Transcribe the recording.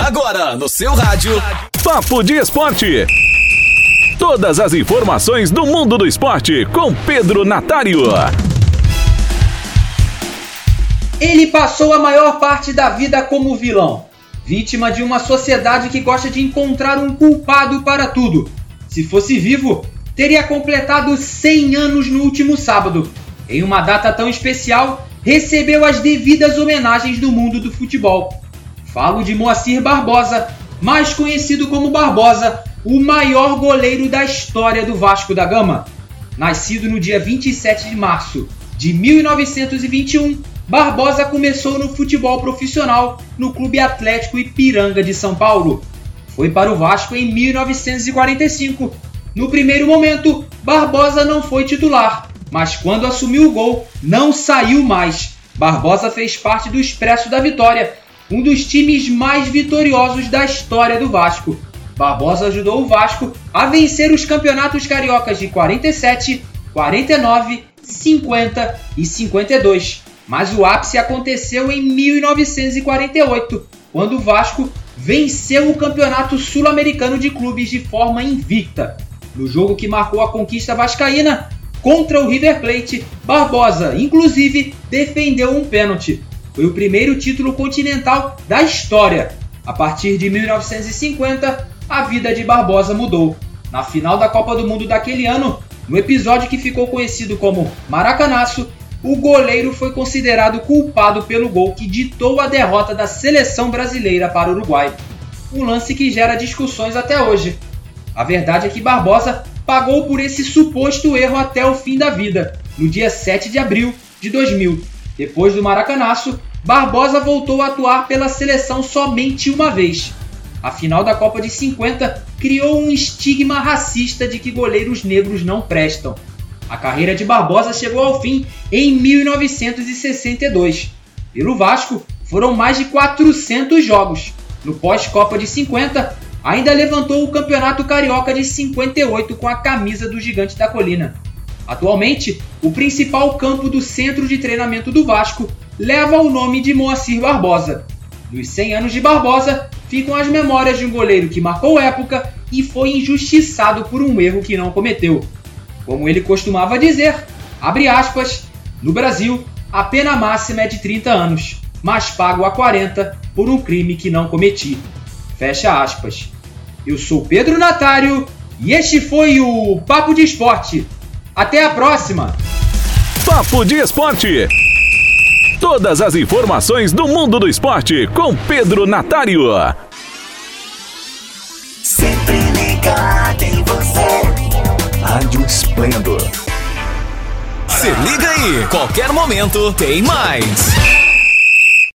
Agora no seu rádio. Papo de Esporte. Todas as informações do mundo do esporte com Pedro Natário. Ele passou a maior parte da vida como vilão, vítima de uma sociedade que gosta de encontrar um culpado para tudo. Se fosse vivo, teria completado 100 anos no último sábado. Em uma data tão especial, recebeu as devidas homenagens do mundo do futebol. Falo de Moacir Barbosa, mais conhecido como Barbosa, o maior goleiro da história do Vasco da Gama. Nascido no dia 27 de março de 1921, Barbosa começou no futebol profissional no Clube Atlético Ipiranga de São Paulo. Foi para o Vasco em 1945. No primeiro momento, Barbosa não foi titular, mas quando assumiu o gol, não saiu mais. Barbosa fez parte do Expresso da Vitória, um dos times mais vitoriosos da história do Vasco. Barbosa ajudou o Vasco a vencer os campeonatos cariocas de 47, 49, 50 e 52. Mas o ápice aconteceu em 1948, quando o Vasco venceu o Campeonato Sul-Americano de Clubes de forma invicta. No jogo que marcou a conquista vascaína, contra o River Plate, Barbosa, inclusive, defendeu um pênalti. Foi o primeiro título continental da história. A partir de 1950, a vida de Barbosa mudou. Na final da Copa do Mundo daquele ano, no episódio que ficou conhecido como Maracanaço, o goleiro foi considerado culpado pelo gol que ditou a derrota da seleção brasileira para o Uruguai. Um lance que gera discussões até hoje. A verdade é que Barbosa pagou por esse suposto erro até o fim da vida, no dia 7 de abril de 2000. Depois do Maracanaço, Barbosa voltou a atuar pela seleção somente uma vez. A final da Copa de 50 criou um estigma racista de que goleiros negros não prestam. A carreira de Barbosa chegou ao fim em 1962. Pelo Vasco, foram mais de 400 jogos. No pós-Copa de 50, ainda levantou o Campeonato Carioca de 58 com a camisa do Gigante da Colina. Atualmente, o principal campo do centro de treinamento do Vasco leva o nome de Moacir Barbosa. Nos 100 anos de Barbosa, ficam as memórias de um goleiro que marcou época e foi injustiçado por um erro que não cometeu. Como ele costumava dizer, abre aspas, no Brasil, a pena máxima é de 30 anos, mas pago a 40 por um crime que não cometi. Fecha aspas. Eu sou Pedro Natário e este foi o Papo de Esporte. Até a próxima! Papo de Esporte. Todas as informações do mundo do esporte com Pedro Natário. Sempre ligado em você. Rádio Esplendor. Se liga aí, qualquer momento tem mais.